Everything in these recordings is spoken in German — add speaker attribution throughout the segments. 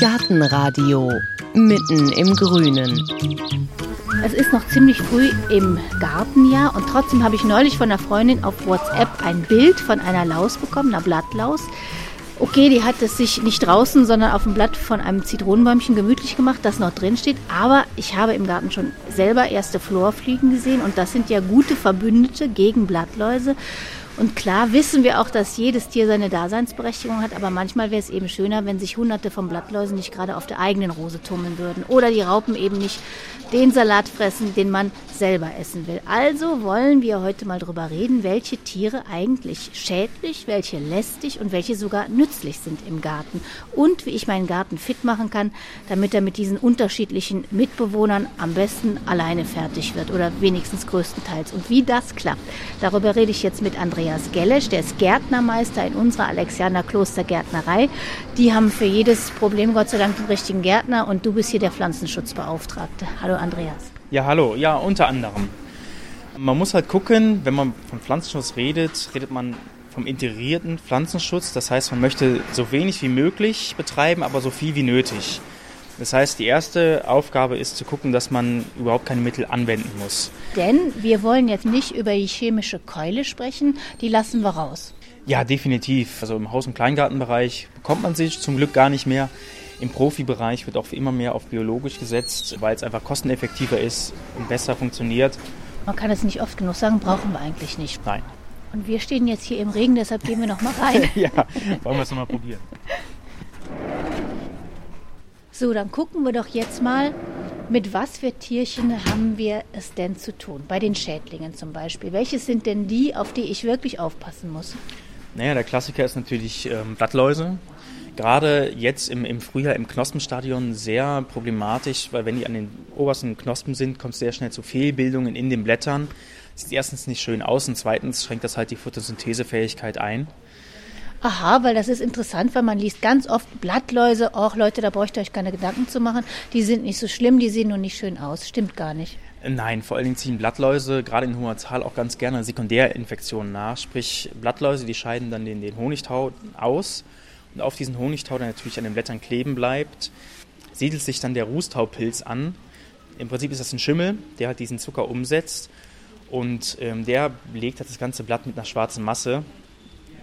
Speaker 1: Gartenradio mitten im Grünen.
Speaker 2: Es ist noch ziemlich früh im Gartenjahr und trotzdem habe ich neulich von einer Freundin auf WhatsApp ein Bild von einer Laus bekommen, einer Blattlaus. Okay, die hat es sich nicht draußen, sondern auf dem Blatt von einem Zitronenbäumchen gemütlich gemacht, das noch drin steht. Aber ich habe im Garten schon selber erste Florfliegen gesehen und das sind ja gute Verbündete gegen Blattläuse. Und klar wissen wir auch, dass jedes Tier seine Daseinsberechtigung hat, aber manchmal wäre es eben schöner, wenn sich hunderte von Blattläusen nicht gerade auf der eigenen Rose tummeln würden oder die Raupen eben nicht den Salat fressen, den man selber essen will. Also wollen wir heute mal drüber reden, welche Tiere eigentlich schädlich, welche lästig und welche sogar nützlich sind im Garten und wie ich meinen Garten fit machen kann, damit er mit diesen unterschiedlichen Mitbewohnern am besten alleine fertig wird oder wenigstens größtenteils und wie das klappt. Darüber rede ich jetzt mit Andreas Gellesch, der ist Gärtnermeister in unserer Alexianer Klostergärtnerei. Die haben für jedes Problem Gott sei Dank den richtigen Gärtner und du bist hier der Pflanzenschutzbeauftragte. Hallo Andreas.
Speaker 3: Ja, hallo. Ja, unter anderem. Man muss halt gucken, wenn man von Pflanzenschutz redet, redet man vom integrierten Pflanzenschutz. Das heißt, man möchte so wenig wie möglich betreiben, aber so viel wie nötig. Das heißt, die erste Aufgabe ist zu gucken, dass man überhaupt keine Mittel anwenden muss.
Speaker 2: Denn wir wollen jetzt nicht über die chemische Keule sprechen, die lassen wir raus.
Speaker 3: Ja, definitiv. Also im Haus- und Kleingartenbereich bekommt man sich zum Glück gar nicht mehr. Im Profibereich wird auch immer mehr auf biologisch gesetzt, weil es einfach kosteneffektiver ist und besser funktioniert.
Speaker 2: Man kann es nicht oft genug sagen, brauchen wir eigentlich nicht.
Speaker 3: Nein.
Speaker 2: Und wir stehen jetzt hier im Regen, deshalb gehen wir noch mal rein.
Speaker 3: ja, wollen wir es noch mal probieren.
Speaker 2: So, dann gucken wir doch jetzt mal, mit was für Tierchen haben wir es denn zu tun? Bei den Schädlingen zum Beispiel. Welche sind denn die, auf die ich wirklich aufpassen muss?
Speaker 3: Naja, der Klassiker ist natürlich ähm, Blattläuse gerade jetzt im, im Frühjahr im Knospenstadion sehr problematisch, weil wenn die an den obersten Knospen sind, kommt es sehr schnell zu Fehlbildungen in den Blättern. Sieht erstens nicht schön aus und zweitens schränkt das halt die Photosynthesefähigkeit ein.
Speaker 2: Aha, weil das ist interessant, weil man liest ganz oft Blattläuse, auch Leute, da bräucht ihr euch keine Gedanken zu machen, die sind nicht so schlimm, die sehen nur nicht schön aus. Stimmt gar nicht.
Speaker 3: Nein, vor allen Dingen ziehen Blattläuse gerade in hoher Zahl auch ganz gerne Sekundärinfektionen nach. Sprich, Blattläuse, die scheiden dann den, den Honigtau aus und auf diesen Honigtau, der natürlich an den Blättern kleben bleibt, siedelt sich dann der Rußtaupilz an. Im Prinzip ist das ein Schimmel, der halt diesen Zucker umsetzt und ähm, der belegt halt das ganze Blatt mit einer schwarzen Masse.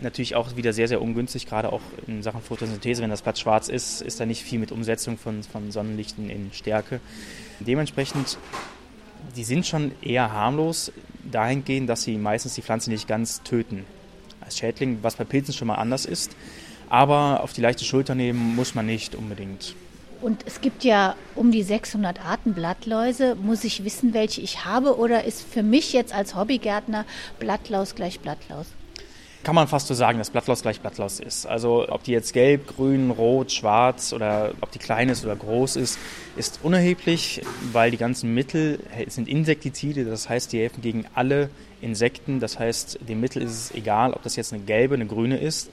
Speaker 3: Natürlich auch wieder sehr, sehr ungünstig, gerade auch in Sachen Photosynthese. Wenn das Blatt schwarz ist, ist da nicht viel mit Umsetzung von, von Sonnenlicht in Stärke. Dementsprechend, die sind schon eher harmlos dahingehend, dass sie meistens die Pflanze nicht ganz töten. Als Schädling, was bei Pilzen schon mal anders ist. Aber auf die leichte Schulter nehmen muss man nicht unbedingt.
Speaker 2: Und es gibt ja um die 600 Arten Blattläuse. Muss ich wissen, welche ich habe? Oder ist für mich jetzt als Hobbygärtner Blattlaus gleich Blattlaus?
Speaker 3: Kann man fast so sagen, dass Blattlaus gleich Blattlaus ist. Also ob die jetzt gelb, grün, rot, schwarz oder ob die klein ist oder groß ist, ist unerheblich, weil die ganzen Mittel sind Insektizide, das heißt, die helfen gegen alle Insekten. Das heißt, dem Mittel ist es egal, ob das jetzt eine gelbe, eine grüne ist.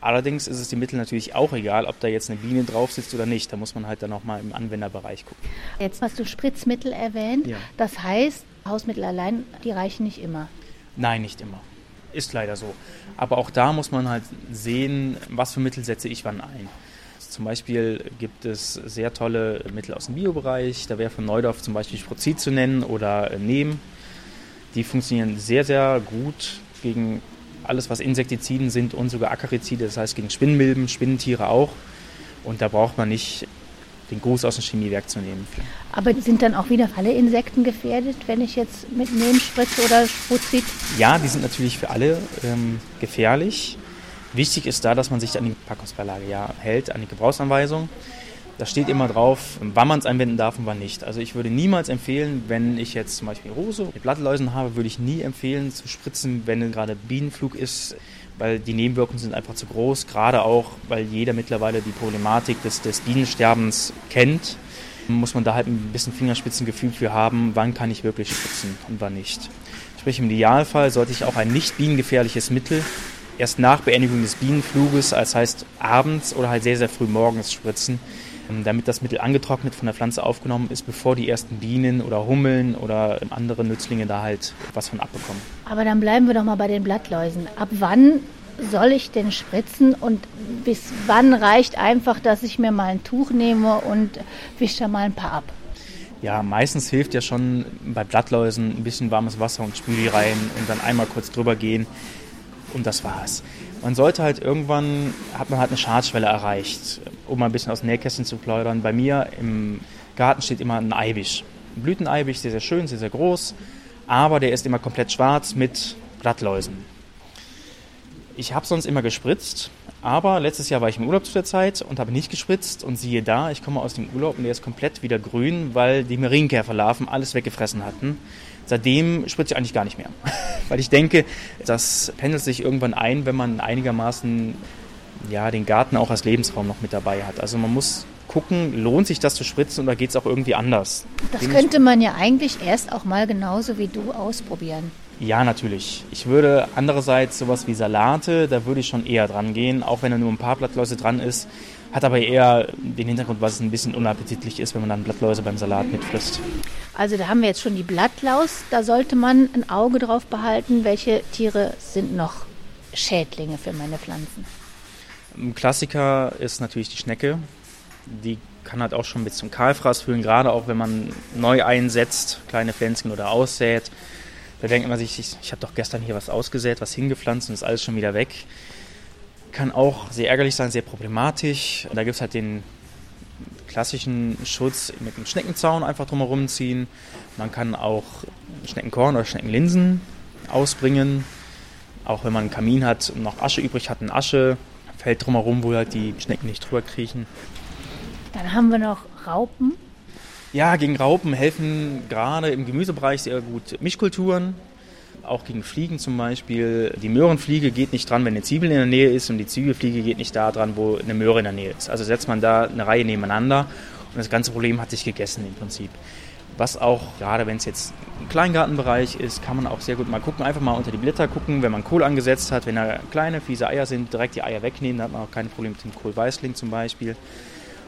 Speaker 3: Allerdings ist es dem Mittel natürlich auch egal, ob da jetzt eine Biene drauf sitzt oder nicht. Da muss man halt dann nochmal im Anwenderbereich gucken.
Speaker 2: Jetzt hast du Spritzmittel erwähnt. Ja. Das heißt, Hausmittel allein, die reichen nicht immer.
Speaker 3: Nein, nicht immer. Ist leider so. Aber auch da muss man halt sehen, was für Mittel setze ich wann ein. Zum Beispiel gibt es sehr tolle Mittel aus dem Biobereich. Da wäre von Neudorf zum Beispiel Sprozid zu nennen oder Neem. Die funktionieren sehr, sehr gut gegen alles, was Insektiziden sind und sogar Akarizide, das heißt gegen Spinnmilben, Spinnentiere auch. Und da braucht man nicht den Gruß aus dem Chemiewerk zu nehmen.
Speaker 2: Aber sind dann auch wieder alle Insekten gefährdet, wenn ich jetzt mit Neem spritze oder Spruzid?
Speaker 3: Ja, die sind natürlich für alle ähm, gefährlich. Wichtig ist da, dass man sich an die Packungsbeilage ja, hält, an die Gebrauchsanweisung. Da steht immer drauf, wann man es anwenden darf und wann nicht. Also ich würde niemals empfehlen, wenn ich jetzt zum Beispiel Rose mit Blattläusen habe, würde ich nie empfehlen zu spritzen, wenn gerade Bienenflug ist, weil die Nebenwirkungen sind einfach zu groß. Gerade auch, weil jeder mittlerweile die Problematik des, des Bienensterbens kennt, muss man da halt ein bisschen Fingerspitzengefühl für haben, wann kann ich wirklich spritzen und wann nicht. Sprich, im Idealfall sollte ich auch ein nicht bienengefährliches Mittel erst nach Beendigung des Bienenfluges, das heißt abends oder halt sehr, sehr früh morgens spritzen, damit das Mittel angetrocknet von der Pflanze aufgenommen ist, bevor die ersten Bienen oder Hummeln oder andere Nützlinge da halt was von abbekommen.
Speaker 2: Aber dann bleiben wir doch mal bei den Blattläusen. Ab wann soll ich denn spritzen und bis wann reicht einfach, dass ich mir mal ein Tuch nehme und wische da mal ein paar ab?
Speaker 3: Ja, meistens hilft ja schon bei Blattläusen ein bisschen warmes Wasser und Spüli rein und dann einmal kurz drüber gehen und das war's. Man sollte halt irgendwann, hat man halt eine Schadschwelle erreicht, um mal ein bisschen aus dem Nähkästchen zu plaudern. Bei mir im Garten steht immer ein Eibisch. Ein Blüteneibisch, sehr, sehr schön, sehr, sehr groß, aber der ist immer komplett schwarz mit Blattläusen. Ich habe sonst immer gespritzt, aber letztes Jahr war ich im Urlaub zu der Zeit und habe nicht gespritzt und siehe da, ich komme aus dem Urlaub und der ist komplett wieder grün, weil die Marienkäferlarven alles weggefressen hatten. Seitdem spritze ich eigentlich gar nicht mehr, weil ich denke, das pendelt sich irgendwann ein, wenn man einigermaßen ja, den Garten auch als Lebensraum noch mit dabei hat. Also man muss gucken, lohnt sich das zu spritzen oder geht es auch irgendwie anders?
Speaker 2: Das könnte man ja eigentlich erst auch mal genauso wie du ausprobieren.
Speaker 3: Ja, natürlich. Ich würde andererseits sowas wie Salate, da würde ich schon eher dran gehen, auch wenn da nur ein paar Blattläuse dran ist. Hat aber eher den Hintergrund, was es ein bisschen unappetitlich ist, wenn man dann Blattläuse beim Salat mitfrisst.
Speaker 2: Also da haben wir jetzt schon die Blattlaus. Da sollte man ein Auge drauf behalten, welche Tiere sind noch Schädlinge für meine Pflanzen.
Speaker 3: Ein Klassiker ist natürlich die Schnecke. Die kann halt auch schon bis zum Kahlfraß führen, gerade auch wenn man neu einsetzt, kleine Pflänzchen oder aussät. Da denkt man sich, ich, ich habe doch gestern hier was ausgesät, was hingepflanzt und ist alles schon wieder weg. Kann auch sehr ärgerlich sein, sehr problematisch. Da gibt es halt den klassischen Schutz mit einem Schneckenzaun einfach drumherum ziehen. Man kann auch Schneckenkorn oder Schneckenlinsen ausbringen. Auch wenn man einen Kamin hat und noch Asche übrig hat, ein Aschefeld drumherum, wo halt die Schnecken nicht drüber kriechen.
Speaker 2: Dann haben wir noch Raupen.
Speaker 3: Ja, gegen Raupen helfen gerade im Gemüsebereich sehr gut Mischkulturen. Auch gegen Fliegen zum Beispiel. Die Möhrenfliege geht nicht dran, wenn eine Zwiebel in der Nähe ist und die Zwiebelfliege geht nicht da dran, wo eine Möhre in der Nähe ist. Also setzt man da eine Reihe nebeneinander und das ganze Problem hat sich gegessen im Prinzip. Was auch, gerade wenn es jetzt ein Kleingartenbereich ist, kann man auch sehr gut mal gucken, einfach mal unter die Blätter gucken, wenn man Kohl angesetzt hat, wenn da kleine, fiese Eier sind, direkt die Eier wegnehmen, dann hat man auch keine Probleme mit dem Kohlweißling zum Beispiel.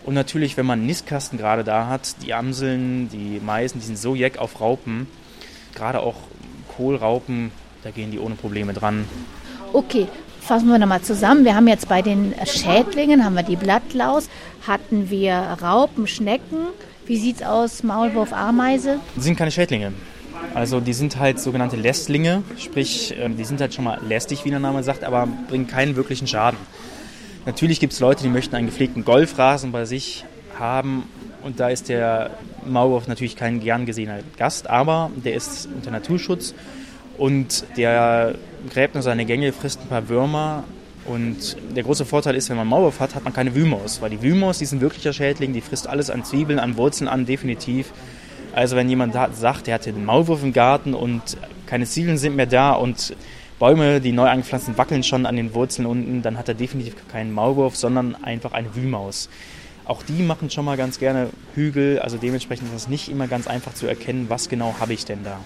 Speaker 3: Und natürlich, wenn man einen Nistkasten gerade da hat, die Amseln, die Meisen, die sind so jeck auf Raupen. Gerade auch Kohlraupen, da gehen die ohne Probleme dran.
Speaker 2: Okay, fassen wir nochmal zusammen. Wir haben jetzt bei den Schädlingen, haben wir die Blattlaus, hatten wir Raupen, Schnecken. Wie sieht es aus, Maulwurf, Ameise?
Speaker 3: Das sind keine Schädlinge. Also die sind halt sogenannte Lästlinge, sprich, ähm, die sind halt schon mal lästig, wie der Name sagt, aber bringen keinen wirklichen Schaden. Natürlich gibt es Leute, die möchten einen gepflegten Golfrasen bei sich haben. Und da ist der Maulwurf natürlich kein gern gesehener Gast, aber der ist unter Naturschutz. Und der gräbt nur seine Gänge, frisst ein paar Würmer. Und der große Vorteil ist, wenn man Maulwurf hat, hat man keine Wühlmaus, weil die Wühlmaus, die sind wirklicher Schädling, die frisst alles an Zwiebeln, an Wurzeln an, definitiv. Also wenn jemand sagt, der hat einen Maulwurf im Garten und keine Zwiebeln sind mehr da und Bäume, die neu angepflanzt wackeln schon an den Wurzeln unten, dann hat er definitiv keinen Maulwurf, sondern einfach eine Wühlmaus. Auch die machen schon mal ganz gerne Hügel, also dementsprechend ist es nicht immer ganz einfach zu erkennen, was genau habe ich denn da.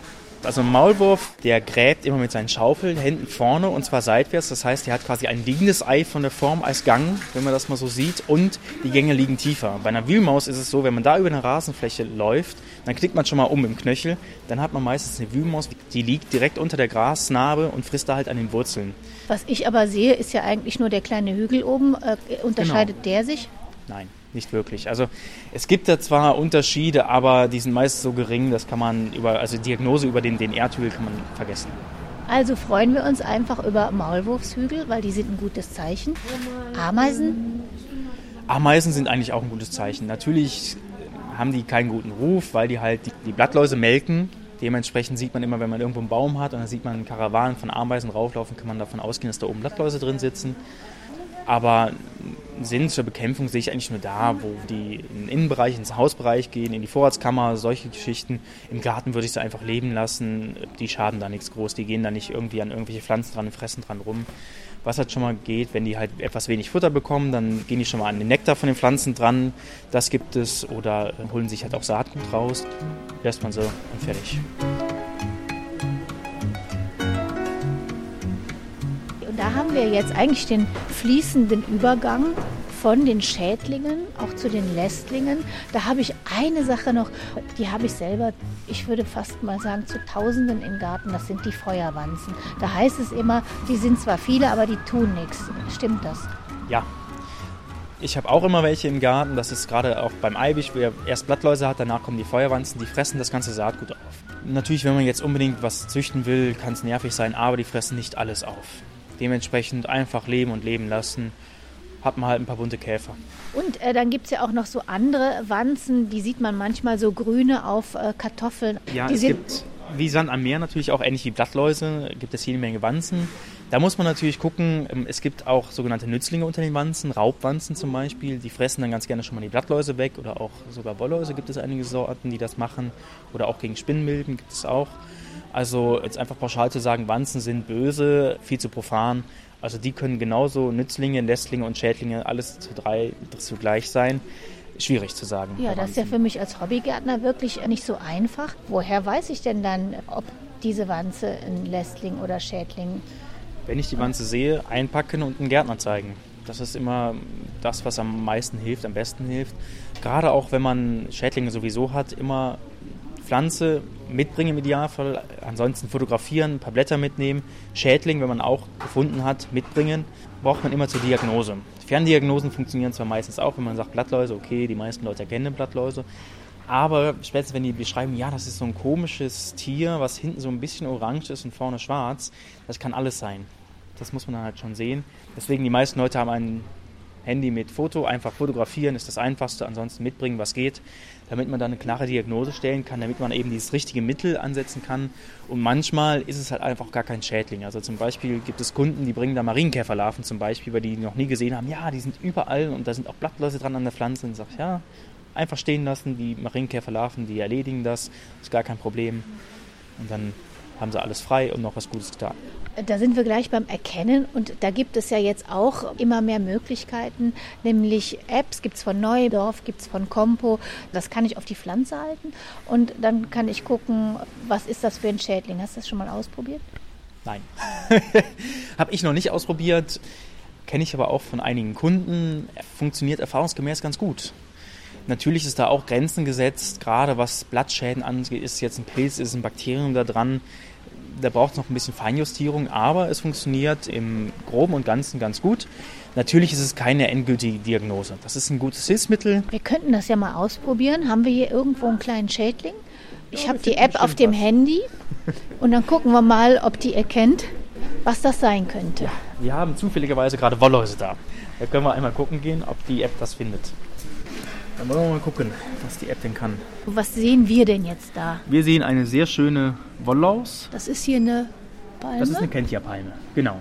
Speaker 3: Also ein Maulwurf, der gräbt immer mit seinen Schaufeln, Händen vorne und zwar seitwärts. Das heißt, er hat quasi ein liegendes Ei von der Form als Gang, wenn man das mal so sieht, und die Gänge liegen tiefer. Bei einer Wühlmaus ist es so, wenn man da über eine Rasenfläche läuft, dann klickt man schon mal um im Knöchel, dann hat man meistens eine Wühlmaus, die liegt direkt unter der Grasnarbe und frisst da halt an den Wurzeln.
Speaker 2: Was ich aber sehe, ist ja eigentlich nur der kleine Hügel oben. Äh, unterscheidet genau. der sich?
Speaker 3: Nein nicht wirklich. Also es gibt da zwar Unterschiede, aber die sind meist so gering, das kann man über, also Diagnose über den DNR-Tügel kann man vergessen.
Speaker 2: Also freuen wir uns einfach über Maulwurfshügel, weil die sind ein gutes Zeichen. Ameisen?
Speaker 3: Ameisen sind eigentlich auch ein gutes Zeichen. Natürlich haben die keinen guten Ruf, weil die halt die, die Blattläuse melken. Dementsprechend sieht man immer, wenn man irgendwo einen Baum hat und dann sieht man Karawanen von Ameisen rauflaufen, kann man davon ausgehen, dass da oben Blattläuse drin sitzen. Aber Sinn zur Bekämpfung sehe ich eigentlich nur da, wo die in den Innenbereich, ins Hausbereich gehen, in die Vorratskammer, solche Geschichten. Im Garten würde ich sie einfach leben lassen. Die schaden da nichts groß. Die gehen da nicht irgendwie an irgendwelche Pflanzen dran und fressen dran rum. Was halt schon mal geht, wenn die halt etwas wenig Futter bekommen, dann gehen die schon mal an den Nektar von den Pflanzen dran. Das gibt es. Oder holen sich halt auch Saatgut raus. Lässt man so und fertig.
Speaker 2: Wir jetzt eigentlich den fließenden Übergang von den Schädlingen auch zu den Lästlingen. Da habe ich eine Sache noch, die habe ich selber, ich würde fast mal sagen, zu Tausenden im Garten. Das sind die Feuerwanzen. Da heißt es immer, die sind zwar viele, aber die tun nichts. Stimmt das?
Speaker 3: Ja. Ich habe auch immer welche im Garten. Das ist gerade auch beim Eibisch, wo er erst Blattläuse hat, danach kommen die Feuerwanzen, die fressen das ganze Saatgut auf. Natürlich, wenn man jetzt unbedingt was züchten will, kann es nervig sein, aber die fressen nicht alles auf. Dementsprechend einfach leben und leben lassen hat man halt ein paar bunte Käfer.
Speaker 2: Und äh, dann gibt es ja auch noch so andere Wanzen, die sieht man manchmal so grüne auf äh, Kartoffeln.
Speaker 3: Ja,
Speaker 2: die
Speaker 3: es gibt wie Sand am Meer natürlich auch ähnlich wie Blattläuse, gibt es jede Menge Wanzen. Da muss man natürlich gucken, ähm, es gibt auch sogenannte Nützlinge unter den Wanzen, Raubwanzen zum Beispiel, die fressen dann ganz gerne schon mal die Blattläuse weg oder auch sogar Wollläuse gibt es einige Sorten, die das machen oder auch gegen Spinnenmilben gibt es auch. Also jetzt einfach pauschal zu sagen, Wanzen sind böse, viel zu profan, also die können genauso Nützlinge, Lästlinge und Schädlinge alles zu drei zugleich sein. Schwierig zu sagen.
Speaker 2: Ja, das ist ja für mich als Hobbygärtner wirklich nicht so einfach. Woher weiß ich denn dann, ob diese Wanze ein Lästling oder Schädling?
Speaker 3: Wenn ich die Wanze sehe, einpacken und einen Gärtner zeigen. Das ist immer das, was am meisten hilft, am besten hilft. Gerade auch wenn man Schädlinge sowieso hat, immer Pflanze mitbringen im Idealfall, ansonsten fotografieren, ein paar Blätter mitnehmen, Schädling, wenn man auch gefunden hat, mitbringen, braucht man immer zur Diagnose. Ferndiagnosen funktionieren zwar meistens auch, wenn man sagt Blattläuse, okay, die meisten Leute erkennen Blattläuse, aber spätestens wenn die beschreiben, ja, das ist so ein komisches Tier, was hinten so ein bisschen orange ist und vorne schwarz, das kann alles sein. Das muss man dann halt schon sehen. Deswegen die meisten Leute haben ein Handy mit Foto, einfach fotografieren ist das Einfachste, ansonsten mitbringen, was geht damit man dann eine klare Diagnose stellen kann, damit man eben dieses richtige Mittel ansetzen kann. Und manchmal ist es halt einfach gar kein Schädling. Also zum Beispiel gibt es Kunden, die bringen da Marienkäferlarven zum Beispiel, weil die noch nie gesehen haben, ja, die sind überall und da sind auch Blattläuse dran an der Pflanze. Und sagt, ja, einfach stehen lassen, die Marienkäferlarven, die erledigen das, ist gar kein Problem. Und dann haben sie alles frei und noch was Gutes getan.
Speaker 2: Da sind wir gleich beim Erkennen und da gibt es ja jetzt auch immer mehr Möglichkeiten, nämlich Apps gibt es von Neudorf, gibt es von Compo. Das kann ich auf die Pflanze halten und dann kann ich gucken, was ist das für ein Schädling. Hast du das schon mal ausprobiert?
Speaker 3: Nein, habe ich noch nicht ausprobiert. Kenne ich aber auch von einigen Kunden. Funktioniert erfahrungsgemäß ganz gut. Natürlich ist da auch Grenzen gesetzt, gerade was Blattschäden angeht. Ist jetzt ein Pilz, ist ein Bakterium da dran da braucht es noch ein bisschen Feinjustierung, aber es funktioniert im Groben und Ganzen ganz gut. Natürlich ist es keine endgültige Diagnose. Das ist ein gutes Hilfsmittel.
Speaker 2: Wir könnten das ja mal ausprobieren. Haben wir hier irgendwo einen kleinen Schädling? Ich habe die App auf dem was. Handy und dann gucken wir mal, ob die erkennt, was das sein könnte. Ja,
Speaker 3: wir haben zufälligerweise gerade Wollläuse da. Da können wir einmal gucken gehen, ob die App das findet. Dann wollen wir mal gucken, was die App denn kann.
Speaker 2: Was sehen wir denn jetzt da?
Speaker 3: Wir sehen eine sehr schöne Wollaus.
Speaker 2: Das ist hier eine Palme?
Speaker 3: Das ist eine Kentia-Palme, genau.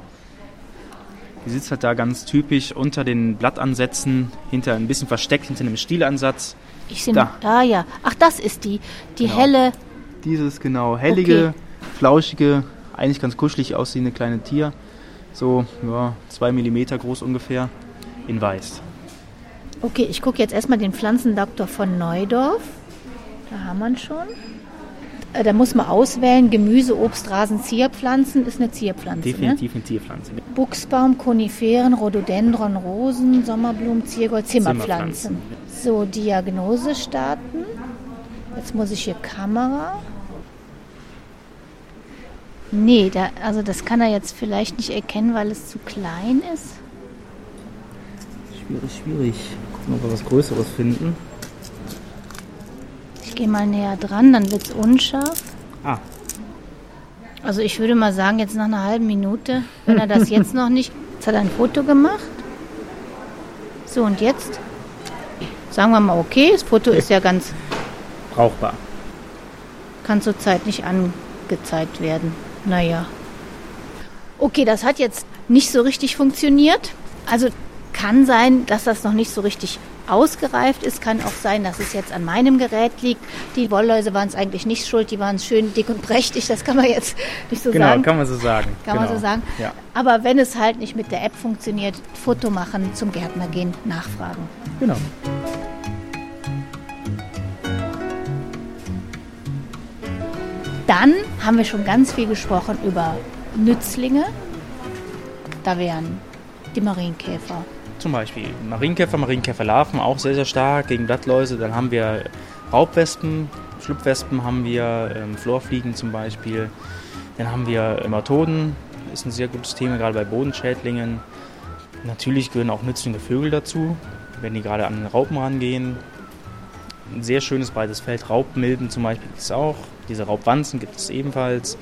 Speaker 3: Die sitzt halt da ganz typisch unter den Blattansätzen, hinter ein bisschen versteckt hinter einem Stielansatz.
Speaker 2: Ich sehe da. da ja. Ach, das ist die, die genau. helle.
Speaker 3: Dieses genau hellige, okay. flauschige, eigentlich ganz kuschelig aussehende kleine Tier, so ja, zwei Millimeter groß ungefähr, in weiß.
Speaker 2: Okay, ich gucke jetzt erstmal den Pflanzendoktor von Neudorf. Da haben wir ihn schon. Äh, da muss man auswählen, Gemüse, Obst, Rasen, Zierpflanzen ist eine Zierpflanze.
Speaker 3: Definitiv ne? eine Zierpflanze.
Speaker 2: Buchsbaum, Koniferen, Rhododendron, Rosen, Sommerblumen, Ziergold, Zimmerpflanzen. Zimmerpflanzen. So, Diagnose starten. Jetzt muss ich hier Kamera. Nee, da, also das kann er jetzt vielleicht nicht erkennen, weil es zu klein ist.
Speaker 3: Schwierig, schwierig. Ob wir was Größeres finden.
Speaker 2: Ich gehe mal näher dran, dann wird es unscharf.
Speaker 3: Ah.
Speaker 2: Also ich würde mal sagen, jetzt nach einer halben Minute, wenn er das jetzt noch nicht... Jetzt hat er ein Foto gemacht. So, und jetzt? Sagen wir mal okay, das Foto ist ja ganz...
Speaker 3: Brauchbar.
Speaker 2: Kann zurzeit nicht angezeigt werden. Naja. Okay, das hat jetzt nicht so richtig funktioniert. Also kann sein, dass das noch nicht so richtig ausgereift ist. Kann auch sein, dass es jetzt an meinem Gerät liegt. Die Wollläuse waren es eigentlich nicht schuld. Die waren schön dick und prächtig. Das kann man jetzt nicht so
Speaker 3: genau,
Speaker 2: sagen.
Speaker 3: Genau, kann man so sagen.
Speaker 2: Kann
Speaker 3: genau.
Speaker 2: man so sagen. Ja. Aber wenn es halt nicht mit der App funktioniert, Foto machen, zum Gärtner gehen, nachfragen.
Speaker 3: Genau.
Speaker 2: Dann haben wir schon ganz viel gesprochen über Nützlinge. Da wären die Marienkäfer,
Speaker 3: Zum Beispiel Marienkäfer, Marienkäferlarven, auch sehr, sehr stark gegen Blattläuse. Dann haben wir Raubwespen, Schlupfwespen haben wir, ähm, Florfliegen zum Beispiel. Dann haben wir Hämatoden, ist ein sehr gutes Thema, gerade bei Bodenschädlingen. Natürlich gehören auch nützliche Vögel dazu, wenn die gerade an den Raupen rangehen. Ein sehr schönes breites Feld, Raubmilben zum Beispiel gibt es auch. Diese Raubwanzen gibt es ebenfalls.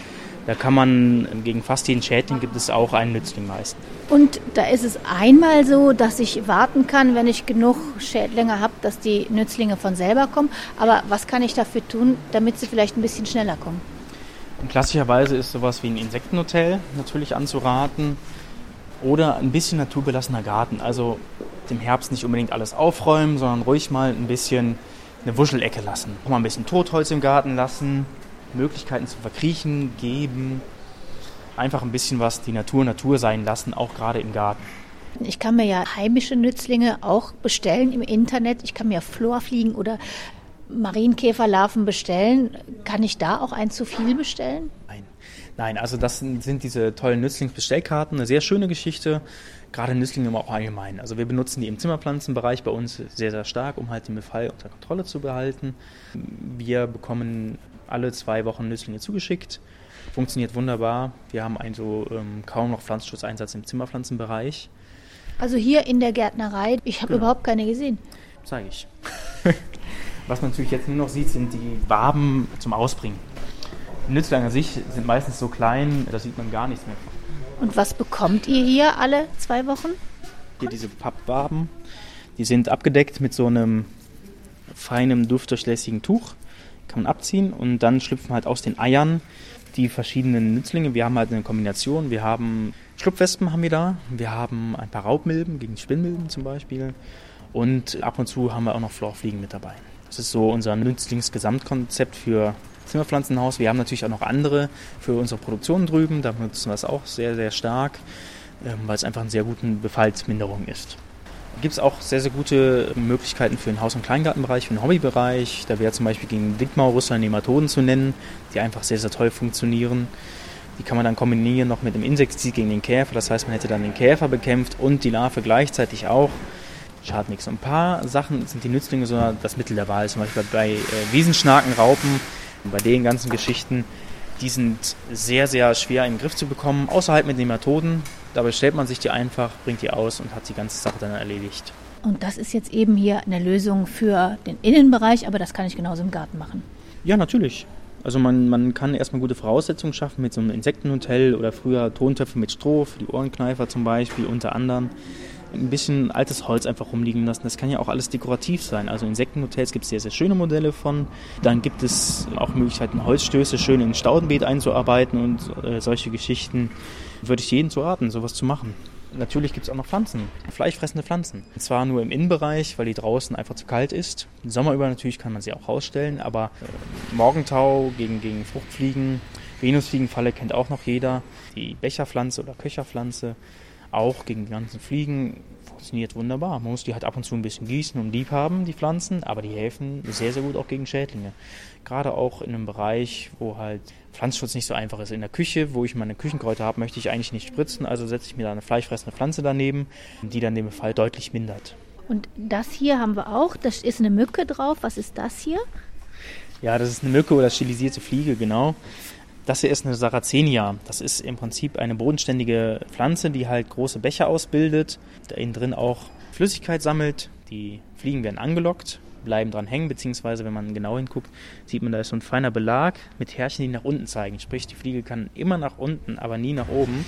Speaker 3: Da kann man gegen fast jeden Schädling gibt es auch einen Nützling meisten.
Speaker 2: Und da ist es einmal so, dass ich warten kann, wenn ich genug Schädlinge habe, dass die Nützlinge von selber kommen. Aber was kann ich dafür tun, damit sie vielleicht ein bisschen schneller kommen?
Speaker 3: Und klassischerweise ist sowas wie ein Insektenhotel natürlich anzuraten oder ein bisschen naturbelassener Garten. Also im Herbst nicht unbedingt alles aufräumen, sondern ruhig mal ein bisschen eine Wuschelecke lassen. Auch mal ein bisschen Totholz im Garten lassen, Möglichkeiten zu verkriechen geben. Einfach ein bisschen was die Natur Natur sein lassen, auch gerade im Garten.
Speaker 2: Ich kann mir ja heimische Nützlinge auch bestellen im Internet. Ich kann mir Florfliegen oder Marienkäferlarven bestellen. Kann ich da auch ein zu viel bestellen?
Speaker 3: Nein. Nein, also das sind diese tollen Nützlingsbestellkarten, eine sehr schöne Geschichte, gerade Nützlinge auch allgemein. Also wir benutzen die im Zimmerpflanzenbereich bei uns sehr, sehr stark, um halt den Befall unter Kontrolle zu behalten. Wir bekommen alle zwei Wochen Nützlinge zugeschickt. Funktioniert wunderbar. Wir haben also ähm, kaum noch Pflanzenschutzeinsatz im Zimmerpflanzenbereich.
Speaker 2: Also hier in der Gärtnerei, ich habe genau. überhaupt keine gesehen.
Speaker 3: Zeige ich. Was man natürlich jetzt nur noch sieht, sind die Waben zum Ausbringen. Nützlinge an sich sind meistens so klein, da sieht man gar nichts mehr.
Speaker 2: Und was bekommt ihr hier alle zwei Wochen?
Speaker 3: Hier diese Pappwaben. Die sind abgedeckt mit so einem feinen, duftdurchlässigen Tuch kann man abziehen und dann schlüpfen halt aus den Eiern die verschiedenen Nützlinge. Wir haben halt eine Kombination. Wir haben Schlupfwespen haben wir da, wir haben ein paar Raubmilben gegen Spinnmilben zum Beispiel und ab und zu haben wir auch noch Florfliegen mit dabei. Das ist so unser Nützlingsgesamtkonzept für Zimmerpflanzenhaus. Wir haben natürlich auch noch andere für unsere Produktion drüben. Da benutzen wir es auch sehr, sehr stark, ähm, weil es einfach eine sehr gute Befallsminderung ist gibt es auch sehr, sehr gute Möglichkeiten für den Haus- und Kleingartenbereich, für den Hobbybereich. Da wäre zum Beispiel gegen Dickmaurusser Nematoden zu nennen, die einfach sehr, sehr toll funktionieren. Die kann man dann kombinieren noch mit dem Insektizid gegen den Käfer. Das heißt, man hätte dann den Käfer bekämpft und die Larve gleichzeitig auch. Schadet nichts. ein paar Sachen sind die Nützlinge so das Mittel der Wahl. Zum Beispiel bei äh, Wiesenschnaken, Raupen, bei den ganzen Geschichten. Die sind sehr, sehr schwer im Griff zu bekommen, außerhalb mit Nematoden. Dabei stellt man sich die einfach, bringt die aus und hat die ganze Sache dann erledigt.
Speaker 2: Und das ist jetzt eben hier eine Lösung für den Innenbereich, aber das kann ich genauso im Garten machen.
Speaker 3: Ja, natürlich. Also man, man kann erstmal gute Voraussetzungen schaffen mit so einem Insektenhotel oder früher Tontöpfe mit Stroh für die Ohrenkneifer zum Beispiel unter anderem. Ein bisschen altes Holz einfach rumliegen lassen. Das kann ja auch alles dekorativ sein. Also Insektenhotels gibt es sehr, sehr schöne Modelle von. Dann gibt es auch Möglichkeiten, Holzstöße schön in ein Staudenbeet einzuarbeiten und äh, solche Geschichten würde ich jedem zu raten, sowas zu machen. Natürlich gibt es auch noch Pflanzen, fleischfressende Pflanzen. Und zwar nur im Innenbereich, weil die draußen einfach zu kalt ist. Sommer über natürlich kann man sie auch rausstellen, aber äh, Morgentau gegen, gegen Fruchtfliegen, Venusfliegenfalle kennt auch noch jeder. Die Becherpflanze oder Köcherpflanze auch gegen die ganzen Fliegen funktioniert wunderbar. Man muss die halt ab und zu ein bisschen gießen und lieb haben, die Pflanzen, aber die helfen sehr, sehr gut auch gegen Schädlinge. Gerade auch in einem Bereich, wo halt Pflanzenschutz nicht so einfach ist. In der Küche, wo ich meine Küchenkräuter habe, möchte ich eigentlich nicht spritzen, also setze ich mir da eine fleischfressende Pflanze daneben, die dann den Befall deutlich mindert.
Speaker 2: Und das hier haben wir auch, da ist eine Mücke drauf. Was ist das hier?
Speaker 3: Ja, das ist eine Mücke oder stilisierte Fliege, genau. Das hier ist eine Saracenia. Das ist im Prinzip eine bodenständige Pflanze, die halt große Becher ausbildet, da innen drin auch Flüssigkeit sammelt. Die Fliegen werden angelockt, bleiben dran hängen, beziehungsweise wenn man genau hinguckt, sieht man, da ist so ein feiner Belag mit Härchen, die nach unten zeigen. Sprich, die Fliege kann immer nach unten, aber nie nach oben.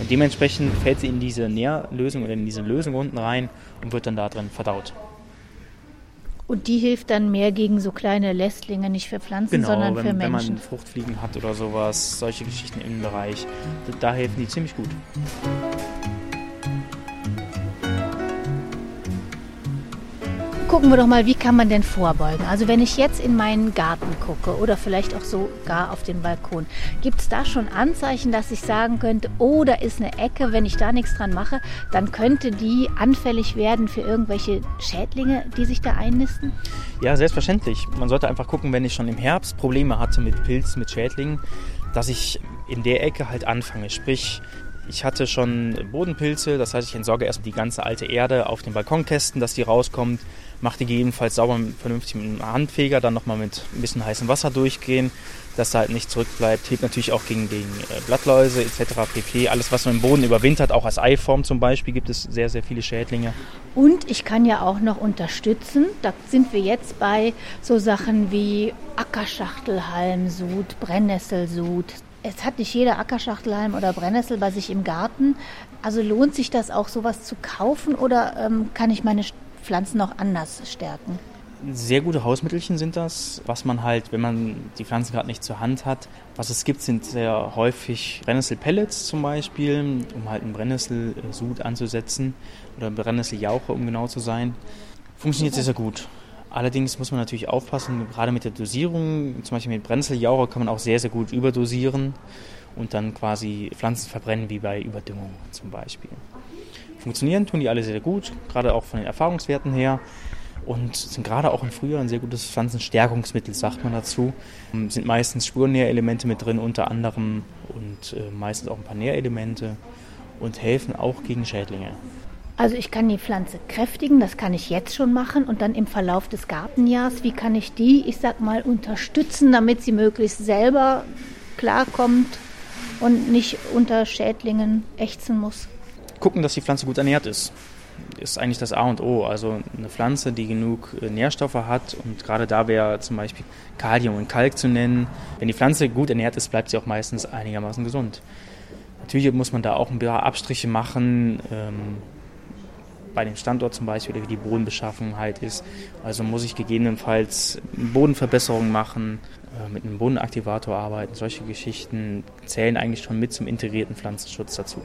Speaker 3: Und dementsprechend fällt sie in diese Nährlösung oder in diese Lösung unten rein und wird dann da drin verdaut.
Speaker 2: Und die hilft dann mehr gegen so kleine Lästlinge, nicht für Pflanzen,
Speaker 3: genau,
Speaker 2: sondern
Speaker 3: wenn,
Speaker 2: für Menschen.
Speaker 3: Wenn man Fruchtfliegen hat oder sowas, solche Geschichten im Bereich, da, da helfen die ziemlich gut.
Speaker 2: Gucken wir doch mal, wie kann man denn vorbeugen? Also wenn ich jetzt in meinen Garten gucke oder vielleicht auch sogar auf den Balkon, gibt es da schon Anzeichen, dass ich sagen könnte, oh, da ist eine Ecke, wenn ich da nichts dran mache, dann könnte die anfällig werden für irgendwelche Schädlinge, die sich da einnisten?
Speaker 3: Ja, selbstverständlich. Man sollte einfach gucken, wenn ich schon im Herbst Probleme hatte mit Pilzen, mit Schädlingen, dass ich in der Ecke halt anfange. Sprich, Ich hatte schon Bodenpilze, das heißt, ich entsorge erstmal die ganze alte Erde auf den Balkonkästen, dass die rauskommt, mache die gegebenenfalls sauber vernünftig mit einem Handfeger, dann nochmal mit ein bisschen heißem Wasser durchgehen, dass da halt nicht zurückbleibt. Hilft natürlich auch gegen, gegen äh, Blattläuse etc. pp. Alles, was man im Boden überwintert, auch als Eiform zum Beispiel, gibt es sehr, sehr viele Schädlinge.
Speaker 2: Und ich kann ja auch noch unterstützen, da sind wir jetzt bei so Sachen wie Ackerschachtelhalmsud, Brennnesselsud. Es hat nicht jeder Ackerschachtelhalm oder Brennnessel bei sich im Garten. Also lohnt sich das auch, sowas zu kaufen oder ähm, kann ich meine Pflanzen auch anders stärken?
Speaker 3: Sehr gute Hausmittelchen sind das, was man halt, wenn man die Pflanzen gerade nicht zur Hand hat. Was es gibt, sind sehr häufig Brennnessel-Pellets zum Beispiel, um halt einen Brennnesselsud anzusetzen oder Brennnesseljauche, um genau zu sein. Funktioniert sehr, sehr gut. Allerdings muss man natürlich aufpassen, gerade mit der Dosierung, zum Beispiel mit Brennnesseljauche kann man auch sehr, sehr gut überdosieren und dann quasi Pflanzen verbrennen, wie bei Überdüngung zum Beispiel. Funktionieren tun die alle sehr gut, gerade auch von den Erfahrungswerten her und sind gerade auch im Frühjahr ein sehr gutes Pflanzenstärkungsmittel, sagt man dazu. Ähm, sind meistens Spurnährelemente mit drin, unter anderem und äh, meistens auch ein paar Nährelemente und helfen auch gegen Schädlinge.
Speaker 2: Also ich kann die Pflanze kräftigen, das kann ich jetzt schon machen und dann im Verlauf des Gartenjahrs, wie kann ich die, ich sag mal, unterstützen, damit sie möglichst selber klarkommt und nicht unter Schädlingen ächzen muss?
Speaker 3: Gucken, dass die Pflanze gut ernährt ist ist eigentlich das A und O. Also eine Pflanze, die genug äh, Nährstoffe hat und gerade da wäre zum Beispiel Kalium und Kalk zu nennen. Wenn die Pflanze gut ernährt ist, bleibt sie auch meistens einigermaßen gesund. Natürlich muss man da auch ein paar Abstriche machen, ähm, bei dem Standort zum Beispiel, wie die Bodenbeschaffenheit ist. Also muss ich gegebenenfalls Bodenverbesserungen machen, äh, mit einem Bodenaktivator arbeiten. Solche Geschichten zählen eigentlich schon mit zum integrierten Pflanzenschutz dazu.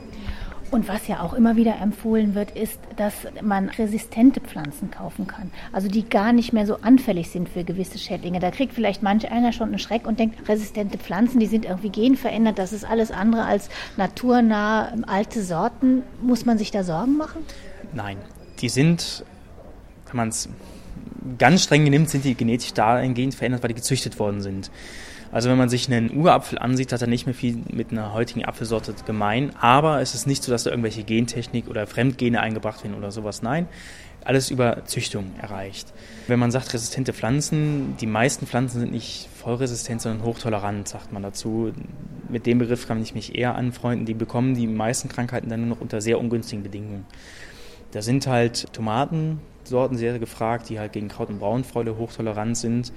Speaker 2: Und was ja auch immer wieder empfohlen wird, ist, dass man resistente Pflanzen kaufen kann. Also die gar nicht mehr so anfällig sind für gewisse Schädlinge. Da kriegt vielleicht manch einer schon einen Schreck und denkt, resistente Pflanzen, die sind irgendwie genverändert, das ist alles andere als naturnah alte Sorten. Muss man sich da Sorgen machen?
Speaker 3: Nein, die sind, wenn man es ganz streng nimmt, sind die genetisch dahingehend verändert, weil die gezüchtet worden sind. Also wenn man sich einen Urapfel ansieht, hat er nicht mehr viel mit einer heutigen Apfelsorte gemein. Aber es ist nicht so, dass da irgendwelche Gentechnik oder Fremdgene eingebracht werden oder sowas. Nein, alles über Züchtung erreicht. Wenn man sagt resistente Pflanzen, die meisten Pflanzen sind nicht vollresistent, sondern hochtolerant, sagt man dazu. Mit dem Begriff kann ich mich eher anfreunden. Die bekommen die meisten Krankheiten dann nur noch unter sehr ungünstigen Bedingungen. Da sind halt Tomatensorten sehr gefragt, die halt gegen Kraut- und Braunfäule hochtolerant sind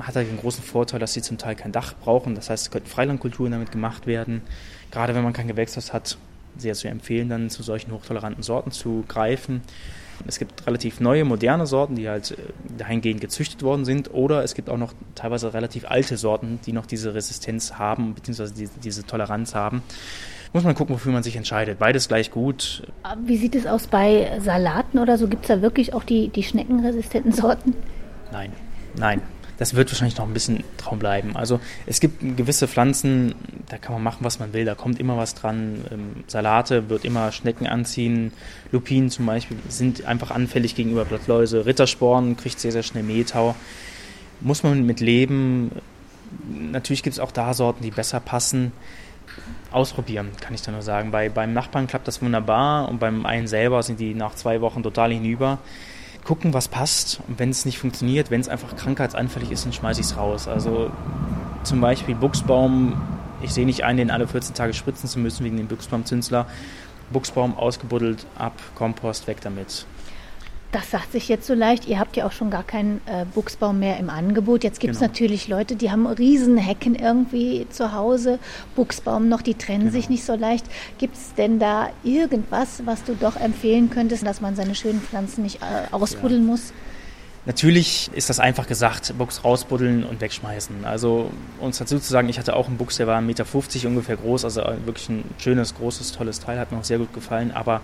Speaker 3: hat halt den großen Vorteil, dass sie zum Teil kein Dach brauchen. Das heißt, es könnten Freilandkulturen damit gemacht werden. Gerade wenn man kein Gewächshaus hat, sehr zu empfehlen, dann zu solchen hochtoleranten Sorten zu greifen. Es gibt relativ neue, moderne Sorten, die halt äh, dahingehend gezüchtet worden sind. Oder es gibt auch noch teilweise relativ alte Sorten, die noch diese Resistenz haben, beziehungsweise diese Toleranz haben. Muss man gucken, wofür man sich entscheidet. Beides gleich gut.
Speaker 2: Wie sieht es aus bei Salaten oder so? Gibt es da wirklich auch die, die schneckenresistenten Sorten?
Speaker 3: Nein, nein das wird wahrscheinlich noch ein bisschen Traum bleiben. Also es gibt gewisse Pflanzen, da kann man machen, was man will, da kommt immer was dran. Ähm, Salate wird immer Schnecken anziehen, Lupinen zum Beispiel sind einfach anfällig gegenüber Blattläuse, Rittersporen kriegt sehr, sehr schnell Mehltau. Muss man mit leben. Natürlich gibt es auch da Sorten, die besser passen. Ausprobieren, kann ich da nur sagen. Bei, beim Nachbarn klappt das wunderbar und beim einen selber sind die nach zwei Wochen total hinüber gucken, was passt. Und wenn es nicht funktioniert, wenn es einfach krankheitsanfällig ist, dann schmeiße ich es raus. Also zum Beispiel Buchsbaum, ich sehe nicht ein, den alle 14 Tage spritzen zu müssen wegen dem Buchsbaumzünsler. Buchsbaum ausgebuddelt, ab, Kompost, weg damit.
Speaker 2: Das sagt sich jetzt so leicht. Ihr habt ja auch schon gar keinen äh, Buchsbaum mehr im Angebot. Jetzt gibt es genau. natürlich Leute, die haben Riesenhecken irgendwie zu Hause, Buchsbaum noch, die trennen genau. sich nicht so leicht. Gibt es denn da irgendwas, was du doch empfehlen könntest, dass man seine schönen Pflanzen nicht äh, ausbuddeln ja. muss?
Speaker 3: Natürlich ist das einfach gesagt, Buchs rausbuddeln und wegschmeißen. Also uns dazu zu sagen, ich hatte auch einen Buchs, der war 1,50 Meter ungefähr groß, also wirklich ein schönes, großes, tolles Teil, hat mir auch sehr gut gefallen, aber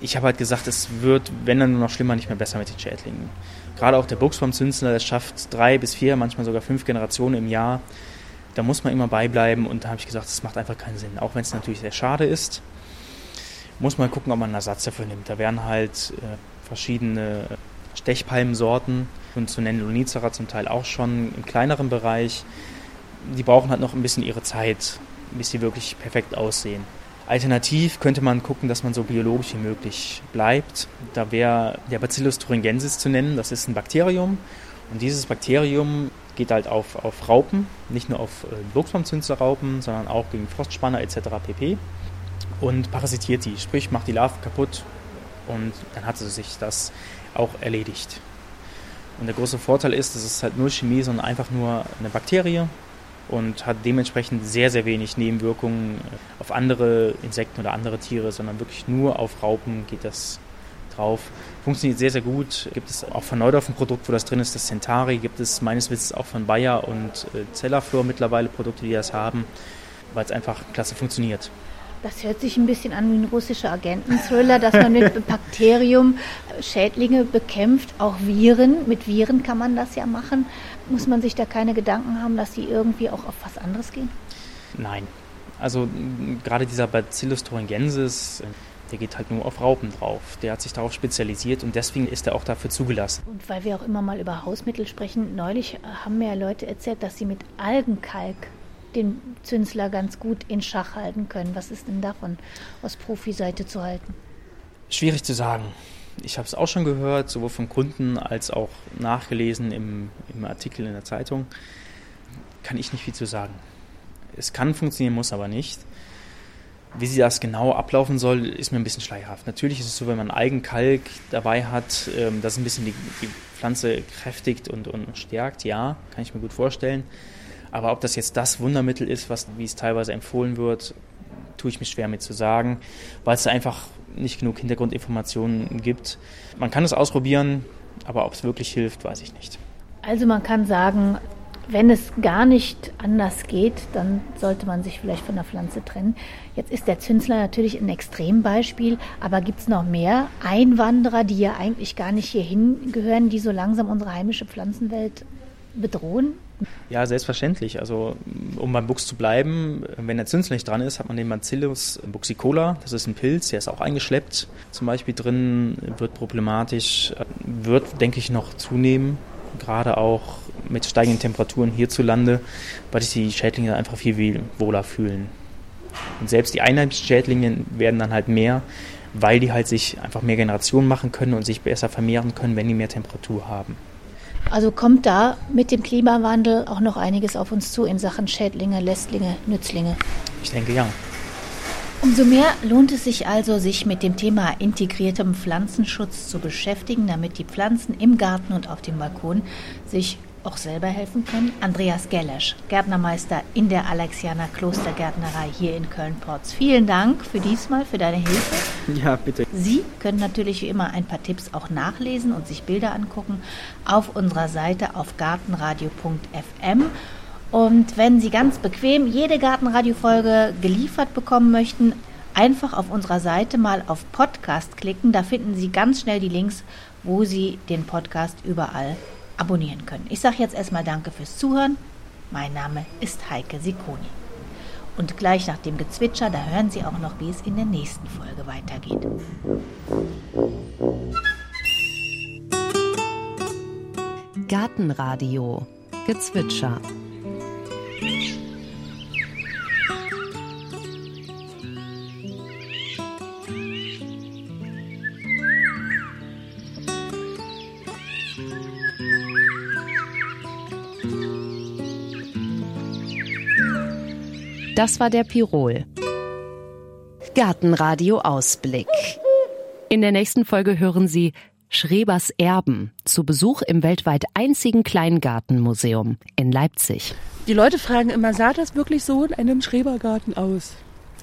Speaker 3: ich habe halt gesagt, es wird, wenn dann nur noch schlimmer, nicht mehr besser mit den Schädlingen. Gerade auch der Buchsbaumzünsler, der schafft drei bis vier, manchmal sogar fünf Generationen im Jahr. Da muss man immer beibleiben und da habe ich gesagt, das macht einfach keinen Sinn. Auch wenn es natürlich sehr schade ist, muss man gucken, ob man einen Ersatz dafür nimmt. Da wären halt äh, verschiedene Stechpalmensorten und zu nennen Lunizera zum Teil auch schon im kleineren Bereich. Die brauchen halt noch ein bisschen ihre Zeit, bis sie wirklich perfekt aussehen. Alternativ könnte man gucken, dass man so biologisch wie möglich bleibt. Da wäre der Bacillus thuringiensis zu nennen. Das ist ein Bakterium. Und dieses Bakterium geht halt auf, auf Raupen, nicht nur auf äh, Buchsbaumzünslerraupen, sondern auch gegen Frostspanner etc. pp. Und parasitiert die, sprich macht die Larve kaputt und dann hat sie sich das auch erledigt. Und der große Vorteil ist, es ist halt nur Chemie, sondern einfach nur eine Bakterie und hat dementsprechend sehr, sehr wenig Nebenwirkungen auf andere Insekten oder andere Tiere, sondern wirklich nur auf Raupen geht das drauf. Funktioniert sehr, sehr gut. Gibt es auch von Neudorf ein Produkt, wo das drin ist, das Centauri. Gibt es meines Wissens auch von Bayer und äh, Zellaflor mittlerweile Produkte, die das haben, weil es einfach klasse funktioniert.
Speaker 2: Das hört sich ein bisschen an wie ein russischer Agenten-Thriller, dass man mit Bakterium Schädlinge bekämpft, auch Viren. Mit Viren kann man das ja machen. Muss man sich da keine Gedanken haben, dass sie irgendwie auch auf was anderes gehen?
Speaker 3: Nein. Also gerade dieser Bacillus thuringiensis, der geht halt nur auf Raupen drauf. Der hat sich darauf spezialisiert und deswegen ist er auch dafür zugelassen.
Speaker 2: Und weil wir auch immer mal über Hausmittel sprechen, neulich haben mir ja Leute erzählt, dass sie mit Algenkalk den Zünsler ganz gut in Schach halten können. Was ist denn davon aus Profiseite zu halten?
Speaker 3: Schwierig zu sagen. Ich habe es auch schon gehört, sowohl von Kunden als auch nachgelesen im, im Artikel in der Zeitung. Kann ich nicht viel zu sagen. Es kann funktionieren, muss aber nicht. Wie sie das genau ablaufen soll, ist mir ein bisschen schleierhaft. Natürlich ist es so, wenn man Eigenkalk dabei hat, ähm, das ein bisschen die, die Pflanze kräftigt und, und stärkt, ja, kann ich mir gut vorstellen. Aber ob das jetzt das Wundermittel ist, was, wie es teilweise empfohlen wird, tue ich mich schwer mit zu sagen, weil es einfach nicht genug Hintergrundinformationen gibt. Man kann es ausprobieren, aber ob es wirklich hilft, weiß ich nicht.
Speaker 2: Also man kann sagen, wenn es gar nicht anders geht, dann sollte man sich vielleicht von der Pflanze trennen. Jetzt ist der Zünsler natürlich ein Extrembeispiel, aber gibt es noch mehr Einwanderer, die ja eigentlich gar nicht hierhin gehören, die so langsam unsere heimische Pflanzenwelt bedrohen?
Speaker 3: Ja, selbstverständlich. Also um beim Buchs zu bleiben, wenn der Zünsler nicht dran ist, hat man den Bacillus buxicola. Das ist ein Pilz, der ist auch eingeschleppt. Zum Beispiel drin wird problematisch, wird, denke ich, noch zunehmen. Gerade auch mit steigenden Temperaturen hierzulande, weil sich die Schädlinge einfach viel, wohler fühlen. Und selbst die einheimischen Schädlinge werden dann halt mehr, weil die halt sich einfach mehr Generationen machen können und sich besser vermehren können, wenn die mehr Temperatur haben.
Speaker 2: Also kommt da mit dem Klimawandel auch noch einiges auf uns zu in Sachen Schädlinge, Lästlinge, Nützlinge?
Speaker 3: Ich denke ja.
Speaker 2: Umso mehr lohnt es sich also, sich mit dem Thema integriertem Pflanzenschutz zu beschäftigen, damit die Pflanzen im Garten und auf dem Balkon sich auch selber helfen können. Andreas Gellesch, Gärtnermeister in der Alexianer Klostergärtnerei hier in Köln-Porz. Vielen Dank für diesmal, für deine Hilfe.
Speaker 3: Ja, bitte.
Speaker 2: Sie können natürlich wie immer ein paar Tipps auch nachlesen und sich Bilder angucken auf unserer Seite auf gartenradio.fm. Und wenn Sie ganz bequem jede Gartenradio-Folge geliefert bekommen möchten, einfach auf unserer Seite mal auf Podcast klicken. Da finden Sie ganz schnell die Links, wo Sie den Podcast überall abonnieren können. Ich sage jetzt erstmal Danke fürs Zuhören. Mein Name ist Heike Sikoni. Und gleich nach dem Gezwitscher, da hören Sie auch noch, wie es in der nächsten Folge weitergeht.
Speaker 1: Gartenradio Gezwitscher Das war der Pirol. Gartenradio Ausblick. In der nächsten Folge hören Sie Schrebers Erben zu Besuch im weltweit einzigen Kleingartenmuseum in Leipzig.
Speaker 4: Die Leute fragen immer, sah das wirklich so in einem Schrebergarten aus?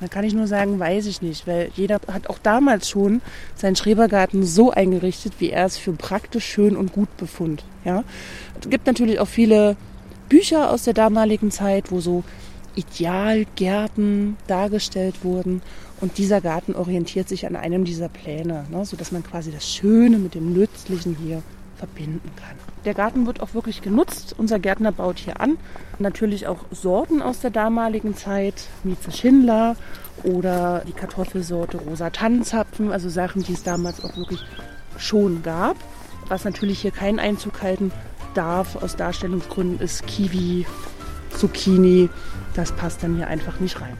Speaker 4: Da kann ich nur sagen, weiß ich nicht, weil jeder hat auch damals schon seinen Schrebergarten so eingerichtet, wie er es für praktisch schön und gut befund. Ja? Es gibt natürlich auch viele Bücher aus der damaligen Zeit, wo so Idealgärten dargestellt wurden. Und dieser Garten orientiert sich an einem dieser Pläne, ne, sodass man quasi das Schöne mit dem Nützlichen hier verbinden kann. Der Garten wird auch wirklich genutzt. Unser Gärtner baut hier an. Natürlich auch Sorten aus der damaligen Zeit, Mieze Schindler oder die Kartoffelsorte Rosa Tannenzapfen, also Sachen, die es damals auch wirklich schon gab. Was natürlich hier keinen Einzug halten darf aus Darstellungsgründen ist Kiwi, Zucchini, das passt dann hier einfach nicht rein.